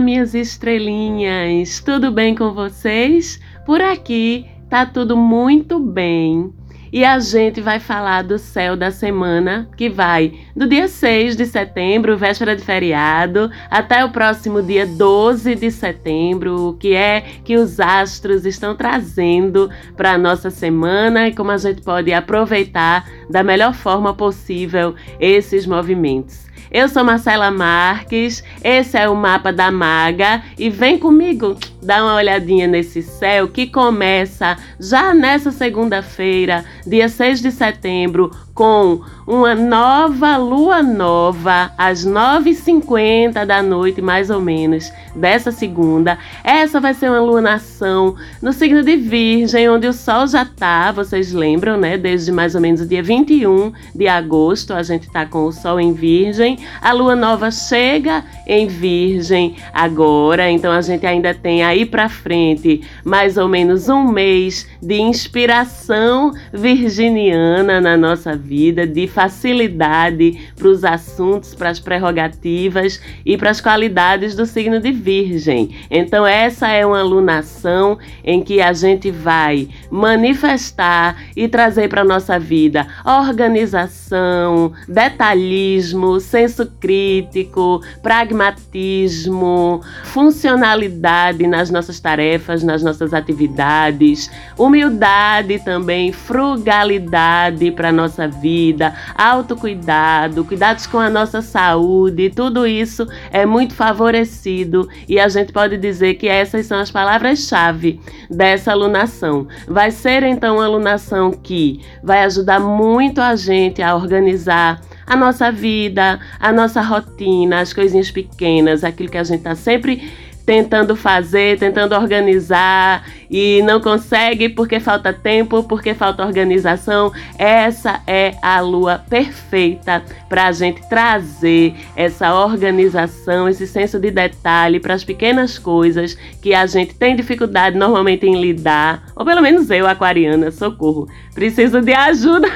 Minhas estrelinhas! Tudo bem com vocês? Por aqui tá tudo muito bem. E a gente vai falar do céu da semana, que vai do dia 6 de setembro, véspera de feriado, até o próximo dia 12 de setembro, o que é que os astros estão trazendo para a nossa semana e como a gente pode aproveitar da melhor forma possível esses movimentos. Eu sou Marcela Marques, esse é o mapa da maga e vem comigo dar uma olhadinha nesse céu que começa já nessa segunda-feira, dia 6 de setembro, com uma nova lua nova às 9h50 da noite, mais ou menos, dessa segunda. Essa vai ser uma lunação no signo de Virgem, onde o Sol já tá, vocês lembram, né? Desde mais ou menos o dia 21 de agosto, a gente tá com o Sol em Virgem. A lua nova chega em Virgem agora, então a gente ainda tem aí para frente mais ou menos um mês de inspiração virginiana na nossa vida vida, de facilidade para os assuntos, para as prerrogativas e para as qualidades do signo de Virgem. Então, essa é uma alunação em que a gente vai manifestar e trazer para a nossa vida organização, detalhismo, senso crítico, pragmatismo, funcionalidade nas nossas tarefas, nas nossas atividades, humildade também, frugalidade para a nossa vida, autocuidado, cuidados com a nossa saúde, tudo isso é muito favorecido e a gente pode dizer que essas são as palavras-chave dessa alunação. Vai ser então uma alunação que vai ajudar muito a gente a organizar a nossa vida, a nossa rotina, as coisinhas pequenas, aquilo que a gente está sempre tentando fazer, tentando organizar e não consegue porque falta tempo, porque falta organização. Essa é a lua perfeita para a gente trazer essa organização, esse senso de detalhe para as pequenas coisas que a gente tem dificuldade normalmente em lidar, ou pelo menos eu, aquariana, socorro, preciso de ajuda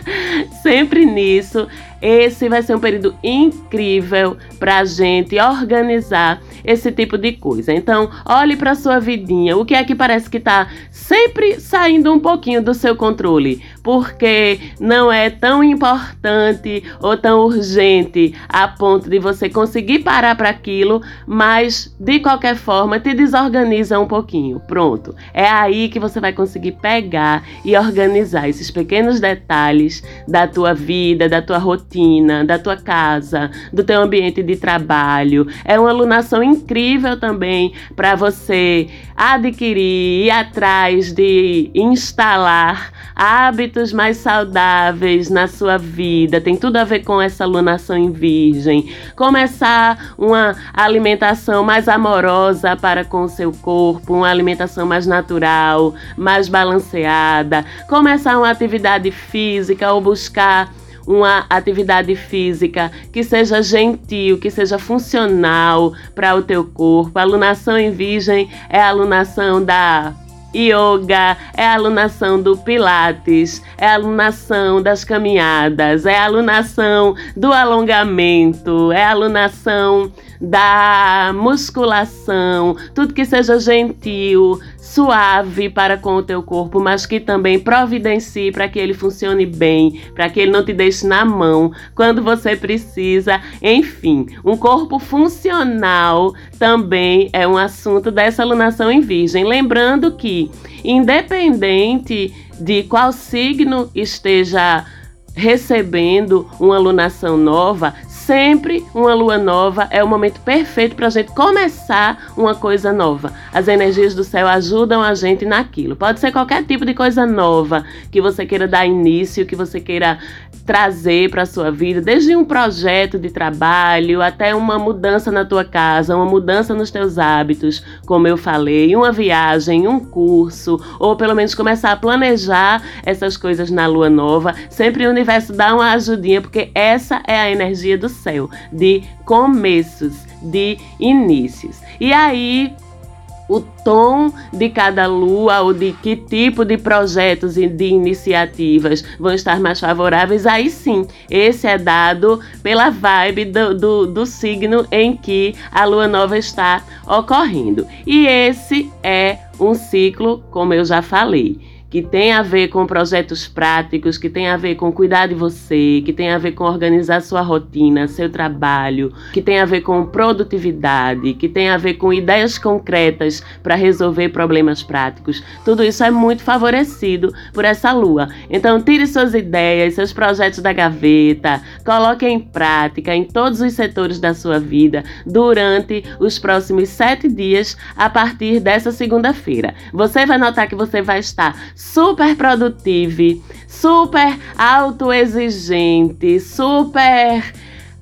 sempre nisso. Esse vai ser um período incrível para a gente organizar esse tipo de coisa. Então, olhe para sua vidinha. O que é que parece que está sempre saindo um pouquinho do seu controle? Porque não é tão importante ou tão urgente a ponto de você conseguir parar para aquilo, mas de qualquer forma te desorganiza um pouquinho. Pronto. É aí que você vai conseguir pegar e organizar esses pequenos detalhes da tua vida, da tua rotina da tua casa, do teu ambiente de trabalho. É uma alunação incrível também para você adquirir, ir atrás de instalar hábitos mais saudáveis na sua vida. Tem tudo a ver com essa alunação em virgem. Começar uma alimentação mais amorosa para com o seu corpo, uma alimentação mais natural, mais balanceada. Começar uma atividade física ou buscar uma atividade física que seja gentil, que seja funcional para o teu corpo. A alunação em virgem é a alunação da yoga, é alunação do pilates, é alunação das caminhadas, é alunação do alongamento, é alunação da musculação, tudo que seja gentil, suave para com o teu corpo, mas que também providencie para que ele funcione bem, para que ele não te deixe na mão quando você precisa. Enfim, um corpo funcional também é um assunto dessa alunação em Virgem. Lembrando que, independente de qual signo esteja recebendo uma alunação nova, Sempre uma lua nova é o momento perfeito para a gente começar uma coisa nova. As energias do céu ajudam a gente naquilo. Pode ser qualquer tipo de coisa nova que você queira dar início, que você queira trazer para sua vida, desde um projeto de trabalho até uma mudança na tua casa, uma mudança nos teus hábitos, como eu falei, uma viagem, um curso, ou pelo menos começar a planejar essas coisas na lua nova. Sempre o universo dá uma ajudinha, porque essa é a energia do céu, de começos, de inícios. E aí, o tom de cada lua ou de que tipo de projetos e de iniciativas vão estar mais favoráveis, aí sim, esse é dado pela vibe do, do, do signo em que a lua nova está ocorrendo. E esse é um ciclo, como eu já falei que tem a ver com projetos práticos, que tem a ver com cuidar de você, que tem a ver com organizar sua rotina, seu trabalho, que tem a ver com produtividade, que tem a ver com ideias concretas para resolver problemas práticos. Tudo isso é muito favorecido por essa lua. Então, tire suas ideias, seus projetos da gaveta, coloque em prática em todos os setores da sua vida durante os próximos sete dias a partir dessa segunda-feira. Você vai notar que você vai estar super produtivo, super autoexigente, super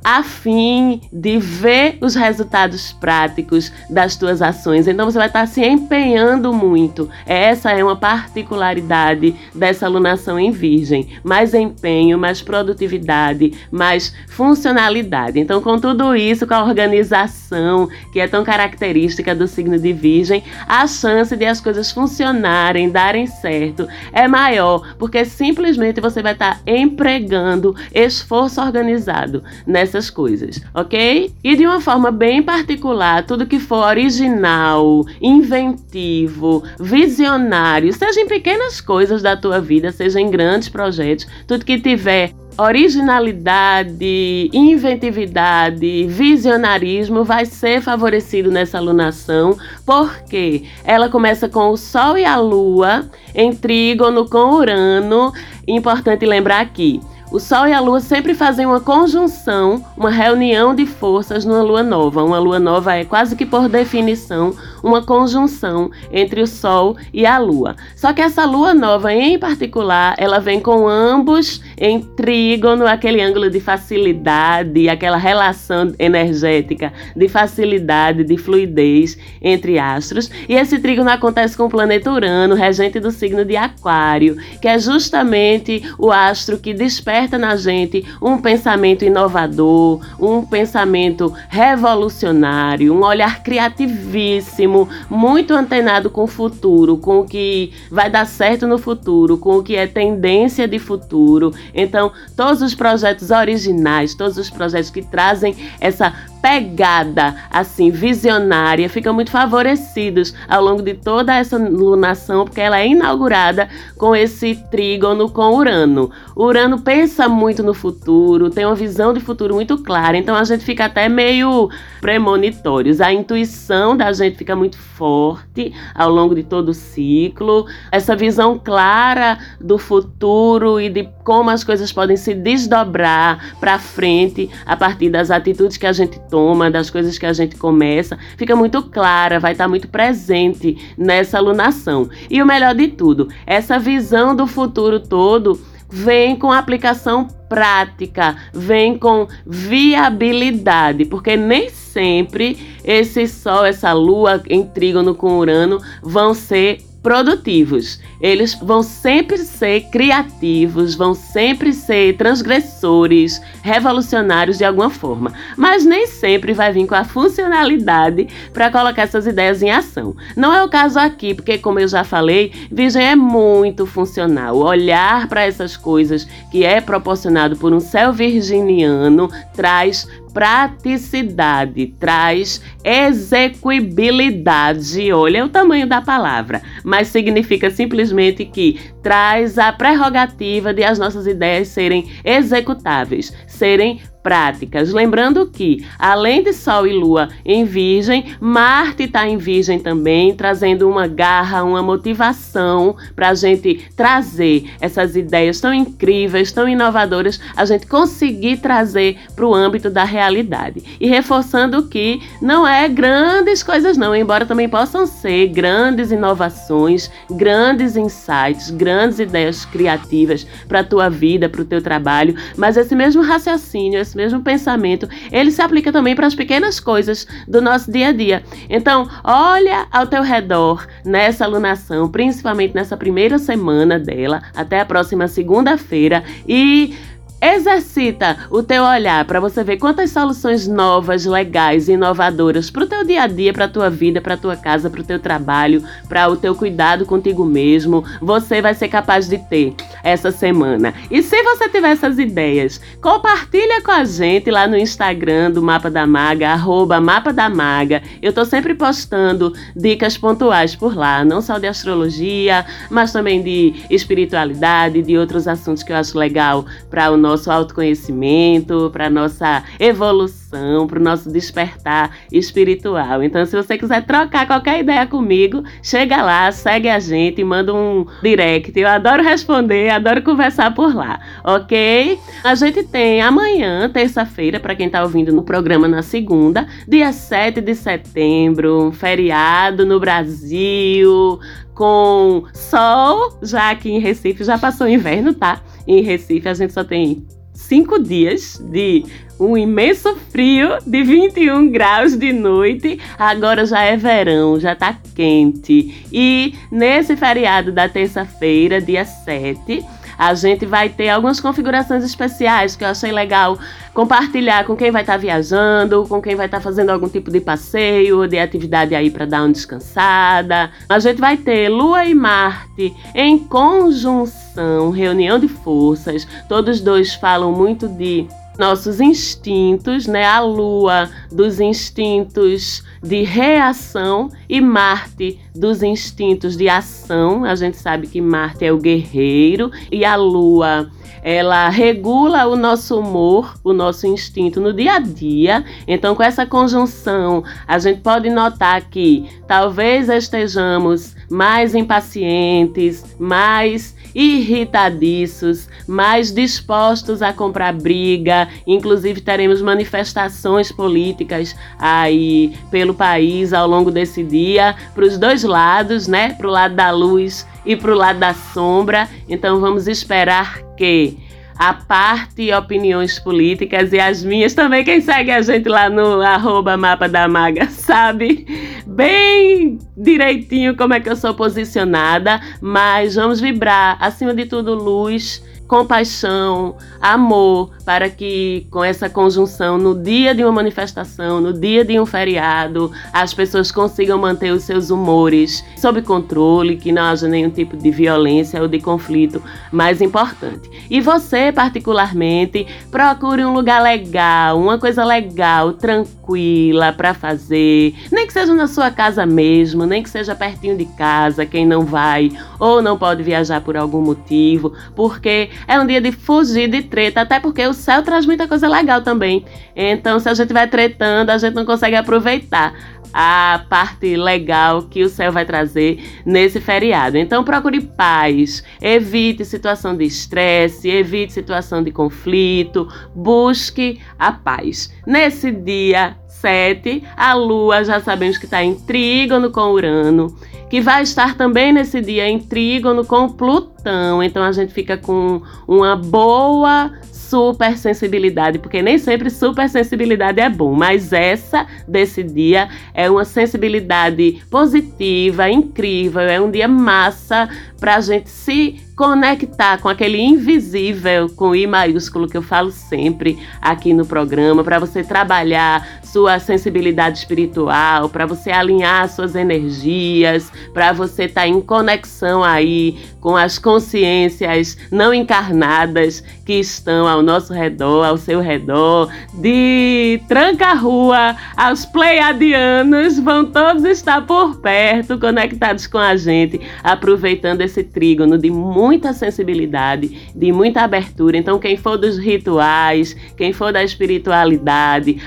a fim de ver os resultados práticos das tuas ações. Então você vai estar se empenhando muito. Essa é uma particularidade dessa alunação em Virgem. Mais empenho, mais produtividade, mais funcionalidade. Então, com tudo isso, com a organização que é tão característica do signo de Virgem, a chance de as coisas funcionarem, darem certo, é maior, porque simplesmente você vai estar empregando esforço organizado nessa essas coisas, ok? E de uma forma bem particular, tudo que for original, inventivo, visionário, seja em pequenas coisas da tua vida, seja em grandes projetos, tudo que tiver originalidade, inventividade, visionarismo vai ser favorecido nessa alunação, porque ela começa com o Sol e a Lua em trígono com Urano. Importante lembrar aqui, o Sol e a Lua sempre fazem uma conjunção, uma reunião de forças numa lua nova. Uma lua nova é quase que por definição uma conjunção entre o Sol e a Lua. Só que essa lua nova em particular, ela vem com ambos em trígono, aquele ângulo de facilidade, aquela relação energética de facilidade, de fluidez entre astros. E esse trígono acontece com o planeta Urano, regente do signo de Aquário, que é justamente o astro que desperta desperta na gente um pensamento inovador, um pensamento revolucionário, um olhar criativíssimo, muito antenado com o futuro, com o que vai dar certo no futuro, com o que é tendência de futuro. Então, todos os projetos originais, todos os projetos que trazem essa pegada assim visionária ficam muito favorecidos ao longo de toda essa lunação, porque ela é inaugurada com esse trígono com Urano. Urano pensa muito no futuro, tem uma visão de futuro muito clara, então a gente fica até meio premonitórios. A intuição da gente fica muito forte ao longo de todo o ciclo. Essa visão clara do futuro e de como as coisas podem se desdobrar para frente a partir das atitudes que a gente toma, das coisas que a gente começa, fica muito clara, vai estar tá muito presente nessa alunação. E o melhor de tudo, essa visão do futuro todo vem com aplicação prática, vem com viabilidade, porque nem sempre esse sol, essa lua em trígono com Urano vão ser produtivos. Eles vão sempre ser criativos, vão sempre ser transgressores, revolucionários de alguma forma, mas nem sempre vai vir com a funcionalidade para colocar essas ideias em ação. Não é o caso aqui, porque como eu já falei, Virgem é muito funcional. Olhar para essas coisas que é proporcionado por um céu virginiano traz praticidade, traz execuibilidade. Olha o tamanho da palavra, mas significa simplesmente que traz a prerrogativa de as nossas ideias serem executáveis, serem práticas. Lembrando que, além de Sol e Lua em Virgem, Marte está em Virgem também, trazendo uma garra, uma motivação para a gente trazer essas ideias tão incríveis, tão inovadoras, a gente conseguir trazer para o âmbito da realidade. E reforçando que não é grandes coisas, não, embora também possam ser grandes inovações, grandes insights, grandes ideias criativas para a tua vida, para o teu trabalho, mas esse mesmo raciocínio, esse mesmo pensamento, ele se aplica também para as pequenas coisas do nosso dia a dia. Então, olha ao teu redor nessa alunação, principalmente nessa primeira semana dela, até a próxima segunda-feira, e Exercita o teu olhar para você ver quantas soluções novas, legais, inovadoras para o teu dia a dia, para a tua vida, para a tua casa, para o teu trabalho, para o teu cuidado contigo mesmo, você vai ser capaz de ter essa semana. E se você tiver essas ideias, compartilha com a gente lá no Instagram do Mapa da Maga, arroba Mapa da Maga. Eu tô sempre postando dicas pontuais por lá, não só de astrologia, mas também de espiritualidade, de outros assuntos que eu acho legal para o nosso nosso autoconhecimento, para nossa evolução, para o nosso despertar espiritual. Então, se você quiser trocar qualquer ideia comigo, chega lá, segue a gente, manda um direct. Eu adoro responder, adoro conversar por lá, ok? A gente tem amanhã, terça-feira, para quem está ouvindo no programa na segunda, dia 7 de setembro, feriado no Brasil com sol, já aqui em Recife já passou o inverno, tá? Em Recife a gente só tem cinco dias de um imenso frio de 21 graus de noite. Agora já é verão, já tá quente. E nesse feriado da terça-feira, dia 7, a gente vai ter algumas configurações especiais que eu achei legal compartilhar com quem vai estar tá viajando, com quem vai estar tá fazendo algum tipo de passeio, de atividade aí para dar uma descansada. A gente vai ter Lua e Marte em conjunção, reunião de forças. Todos dois falam muito de nossos instintos, né? A lua dos instintos de reação e Marte dos instintos de ação. A gente sabe que Marte é o guerreiro e a lua ela regula o nosso humor, o nosso instinto no dia a dia. Então, com essa conjunção, a gente pode notar que talvez estejamos mais impacientes, mais irritadiços, mais dispostos a comprar briga, inclusive teremos manifestações políticas aí pelo país ao longo desse dia, para os dois lados, né? Para o lado da luz e para o lado da sombra. Então vamos esperar que a parte opiniões políticas e as minhas também. Quem segue a gente lá no arroba mapa da maga sabe bem direitinho como é que eu sou posicionada, mas vamos vibrar acima de tudo luz compaixão, amor, para que com essa conjunção no dia de uma manifestação, no dia de um feriado, as pessoas consigam manter os seus humores sob controle, que não haja nenhum tipo de violência ou de conflito mais importante. E você, particularmente, procure um lugar legal, uma coisa legal, tranquila para fazer, nem que seja na sua casa mesmo, nem que seja pertinho de casa, quem não vai ou não pode viajar por algum motivo, porque é um dia de fugir de treta, até porque o céu traz muita coisa legal também. Então, se a gente vai tretando, a gente não consegue aproveitar a parte legal que o céu vai trazer nesse feriado. Então procure paz, evite situação de estresse, evite situação de conflito, busque a paz. Nesse dia 7, a lua já sabemos que está em trígono com Urano que vai estar também nesse dia em trígono com Plutão. Então a gente fica com uma boa super sensibilidade, porque nem sempre super sensibilidade é bom, mas essa desse dia é uma sensibilidade positiva, incrível, é um dia massa para a gente se conectar com aquele invisível, com I maiúsculo que eu falo sempre aqui no programa, para você trabalhar sua sensibilidade espiritual, para você alinhar suas energias, para você estar tá em conexão aí com as consciências não encarnadas que estão ao nosso redor, ao seu redor, de Tranca-Rua aos Pleiadianos, vão todos estar por perto, conectados com a gente, aproveitando esse trígono de muita sensibilidade, de muita abertura. Então, quem for dos rituais, quem for da espiritualidade,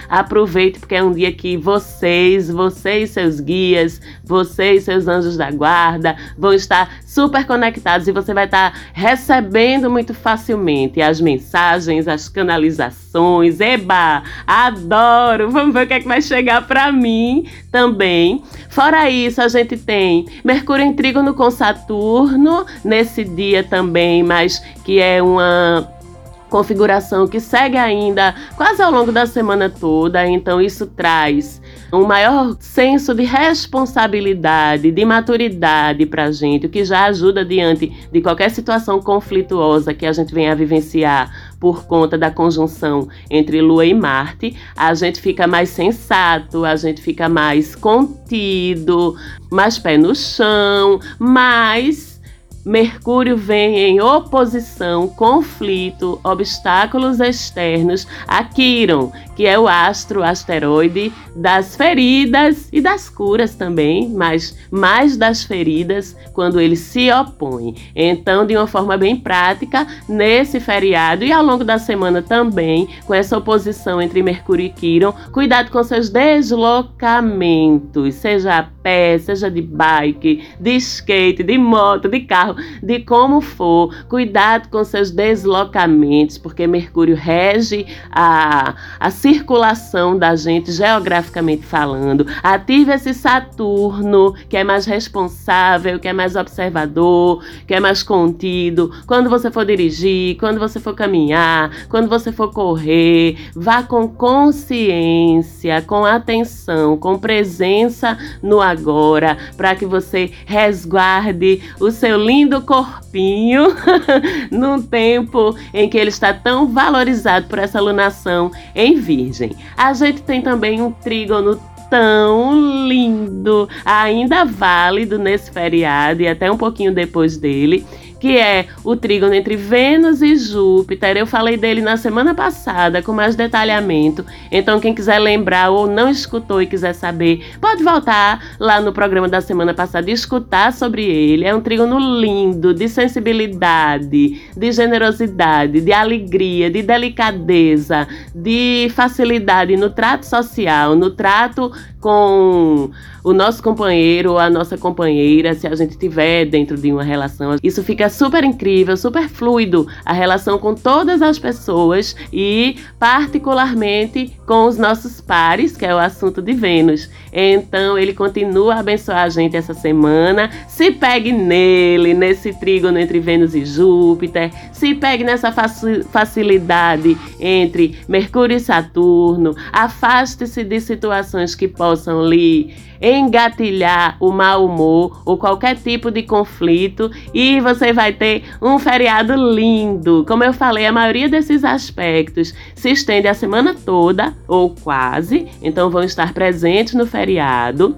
porque é um dia que vocês, vocês seus guias, vocês seus anjos da guarda vão estar super conectados e você vai estar recebendo muito facilmente as mensagens, as canalizações. Eba, adoro! Vamos ver o que é que vai chegar para mim também. Fora isso, a gente tem Mercúrio em trígono com Saturno nesse dia também, mas que é uma configuração que segue ainda quase ao longo da semana toda, então isso traz um maior senso de responsabilidade, de maturidade para a gente, o que já ajuda diante de qualquer situação conflituosa que a gente venha a vivenciar por conta da conjunção entre Lua e Marte, a gente fica mais sensato, a gente fica mais contido, mais pé no chão, mais Mercúrio vem em oposição, conflito, obstáculos externos a Quiron, que é o astro asteroide das feridas e das curas também, mas mais das feridas quando ele se opõe. Então, de uma forma bem prática, nesse feriado e ao longo da semana também, com essa oposição entre Mercúrio e Quiron, cuidado com seus deslocamentos, seja a pé, seja de bike, de skate, de moto, de carro de como for, cuidado com seus deslocamentos, porque Mercúrio rege a, a circulação da gente geograficamente falando. Ative esse Saturno, que é mais responsável, que é mais observador, que é mais contido. Quando você for dirigir, quando você for caminhar, quando você for correr, vá com consciência, com atenção, com presença no agora, para que você resguarde o seu lindo lindo corpinho num tempo em que ele está tão valorizado por essa lunação em Virgem. A gente tem também um trígono tão lindo, ainda válido nesse feriado e até um pouquinho depois dele, que é o trígono entre Vênus e Júpiter. Eu falei dele na semana passada com mais detalhamento. Então, quem quiser lembrar ou não escutou e quiser saber, pode voltar lá no programa da semana passada e escutar sobre ele. É um trígono lindo, de sensibilidade, de generosidade, de alegria, de delicadeza, de facilidade no trato social, no trato com o nosso companheiro ou a nossa companheira, se a gente tiver dentro de uma relação. Isso fica super incrível, super fluido a relação com todas as pessoas e particularmente com os nossos pares, que é o assunto de Vênus. Então ele continua a abençoar a gente essa semana. Se pegue nele, nesse trígono entre Vênus e Júpiter. Se pegue nessa facilidade entre Mercúrio e Saturno. Afaste-se de situações que possam lhe engatilhar o mau humor ou qualquer tipo de conflito e você vai ter um feriado lindo. Como eu falei, a maioria desses aspectos se estende a semana toda ou quase, então vão estar presentes no feriado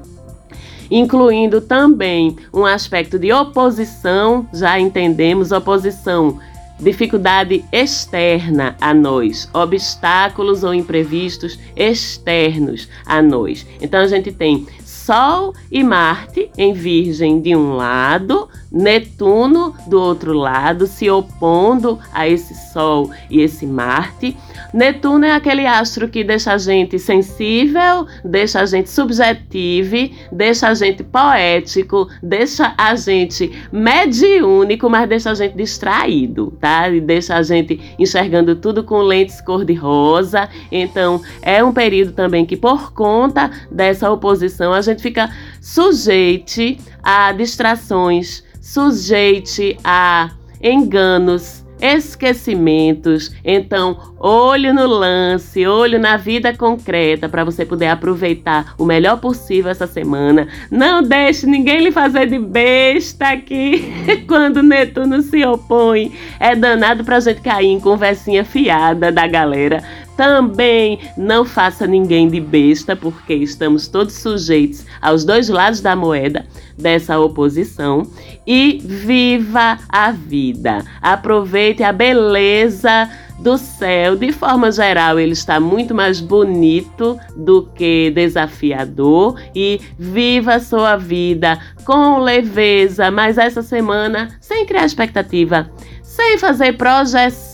incluindo também um aspecto de oposição, já entendemos, oposição dificuldade externa a nós, obstáculos ou imprevistos externos a nós. Então a gente tem Sol e Marte em Virgem de um lado, Netuno do outro lado, se opondo a esse Sol e esse Marte. Netuno é aquele astro que deixa a gente sensível, deixa a gente subjetivo, deixa a gente poético, deixa a gente mediúnico, mas deixa a gente distraído, tá? E deixa a gente enxergando tudo com lentes cor-de-rosa. Então, é um período também que, por conta dessa oposição, a gente fica sujeite a distrações, sujeite a enganos, esquecimentos. Então, olho no lance, olho na vida concreta para você poder aproveitar o melhor possível essa semana. Não deixe ninguém lhe fazer de besta aqui quando Netuno se opõe. É danado pra gente cair em conversinha fiada da galera. Também não faça ninguém de besta, porque estamos todos sujeitos aos dois lados da moeda dessa oposição. E viva a vida. Aproveite a beleza do céu. De forma geral, ele está muito mais bonito do que desafiador. E viva a sua vida com leveza, mas essa semana sem criar expectativa sem fazer projeção,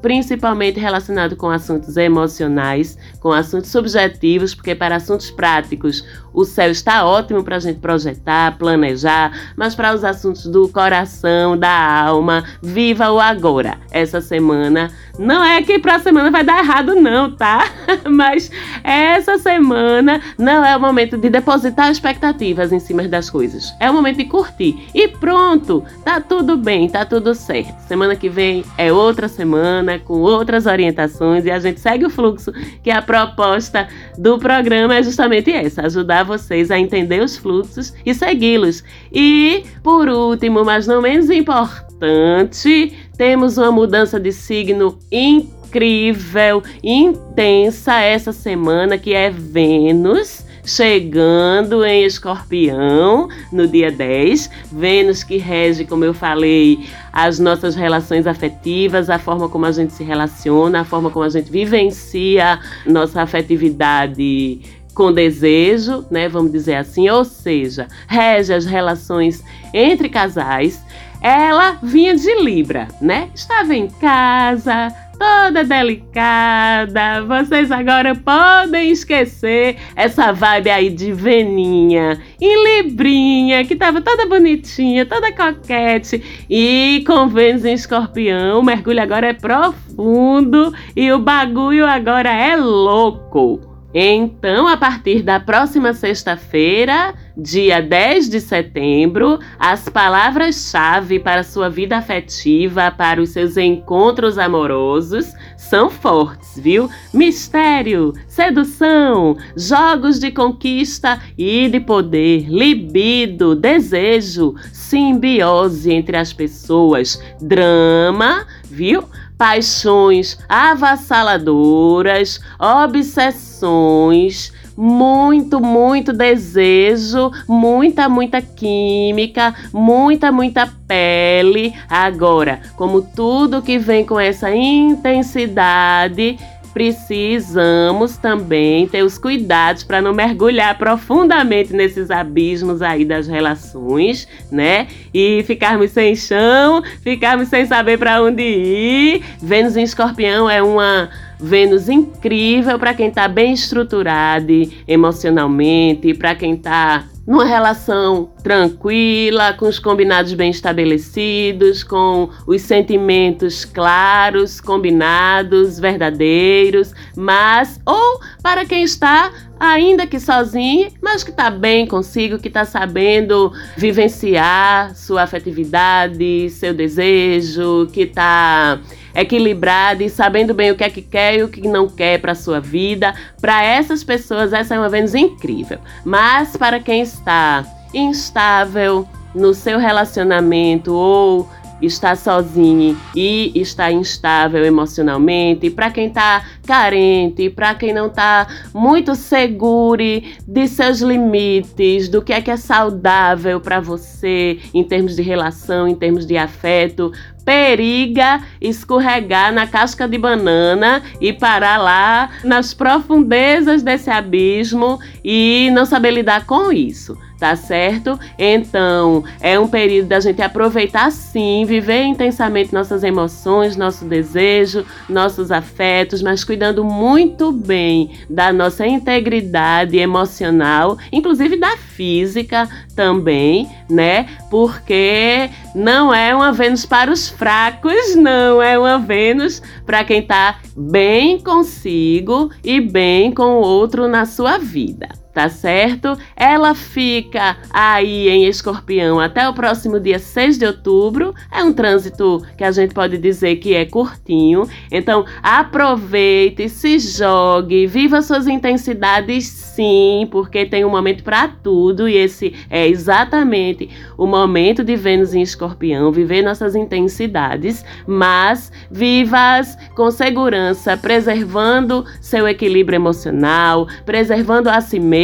principalmente relacionado com assuntos emocionais, com assuntos subjetivos, porque para assuntos práticos o céu está ótimo para a gente projetar, planejar, mas para os assuntos do coração, da alma, viva o agora. Essa semana não é que para a semana vai dar errado, não, tá? Mas essa semana não é o momento de depositar expectativas em cima das coisas. É o momento de curtir. E pronto, tá tudo bem, tá tudo certo. Semana que vem é outra semana com outras orientações e a gente segue o fluxo, que a proposta do programa é justamente essa: ajudar vocês a entender os fluxos e segui-los. E, por último, mas não menos importante, temos uma mudança de signo incrível, intensa essa semana, que é Vênus chegando em Escorpião no dia 10. Vênus que rege, como eu falei, as nossas relações afetivas, a forma como a gente se relaciona, a forma como a gente vivencia nossa afetividade com desejo, né, vamos dizer assim, ou seja, rege as relações entre casais. Ela vinha de Libra, né? Estava em casa, toda delicada. Vocês agora podem esquecer essa vibe aí de veninha em librinha, que tava toda bonitinha, toda coquete. E com Vênus em escorpião, o mergulho agora é profundo e o bagulho agora é louco. Então, a partir da próxima sexta-feira, dia 10 de setembro, as palavras-chave para sua vida afetiva, para os seus encontros amorosos, são fortes, viu? Mistério, sedução, jogos de conquista e de poder, libido, desejo, simbiose entre as pessoas, drama, viu? Paixões avassaladoras, obsessões, muito, muito desejo, muita, muita química, muita, muita pele. Agora, como tudo que vem com essa intensidade, precisamos também ter os cuidados para não mergulhar profundamente nesses abismos aí das relações, né? E ficarmos sem chão, ficarmos sem saber para onde ir. Vênus em Escorpião é uma Vênus incrível para quem está bem estruturado emocionalmente, para quem está numa relação tranquila, com os combinados bem estabelecidos, com os sentimentos claros, combinados, verdadeiros, mas ou para quem está ainda que sozinho, mas que está bem consigo, que está sabendo vivenciar sua afetividade, seu desejo, que está equilibrado e sabendo bem o que é que quer e o que não quer para sua vida. Para essas pessoas, essa é uma Vênus incrível. Mas para quem está instável no seu relacionamento ou está sozinho e está instável emocionalmente, para quem está carente, para quem não está muito seguro de seus limites, do que é que é saudável para você em termos de relação, em termos de afeto, periga escorregar na casca de banana e parar lá nas profundezas desse abismo e não saber lidar com isso tá certo? Então, é um período da gente aproveitar sim, viver intensamente nossas emoções, nosso desejo, nossos afetos, mas cuidando muito bem da nossa integridade emocional, inclusive da física também, né? Porque não é uma Vênus para os fracos, não, é uma Vênus para quem tá bem consigo e bem com o outro na sua vida tá certo? Ela fica aí em Escorpião até o próximo dia 6 de outubro. É um trânsito que a gente pode dizer que é curtinho. Então, aproveite, se jogue, viva suas intensidades sim, porque tem um momento para tudo e esse é exatamente o momento de Vênus em Escorpião, viver nossas intensidades, mas vivas com segurança, preservando seu equilíbrio emocional, preservando a si mesmo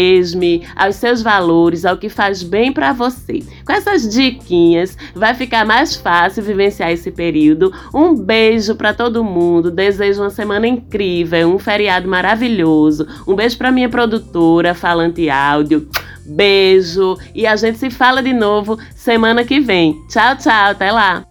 aos seus valores, ao que faz bem para você. Com essas diquinhas, vai ficar mais fácil vivenciar esse período. Um beijo para todo mundo. Desejo uma semana incrível, um feriado maravilhoso. Um beijo para minha produtora, Falante Áudio. Beijo e a gente se fala de novo semana que vem. Tchau, tchau, até lá.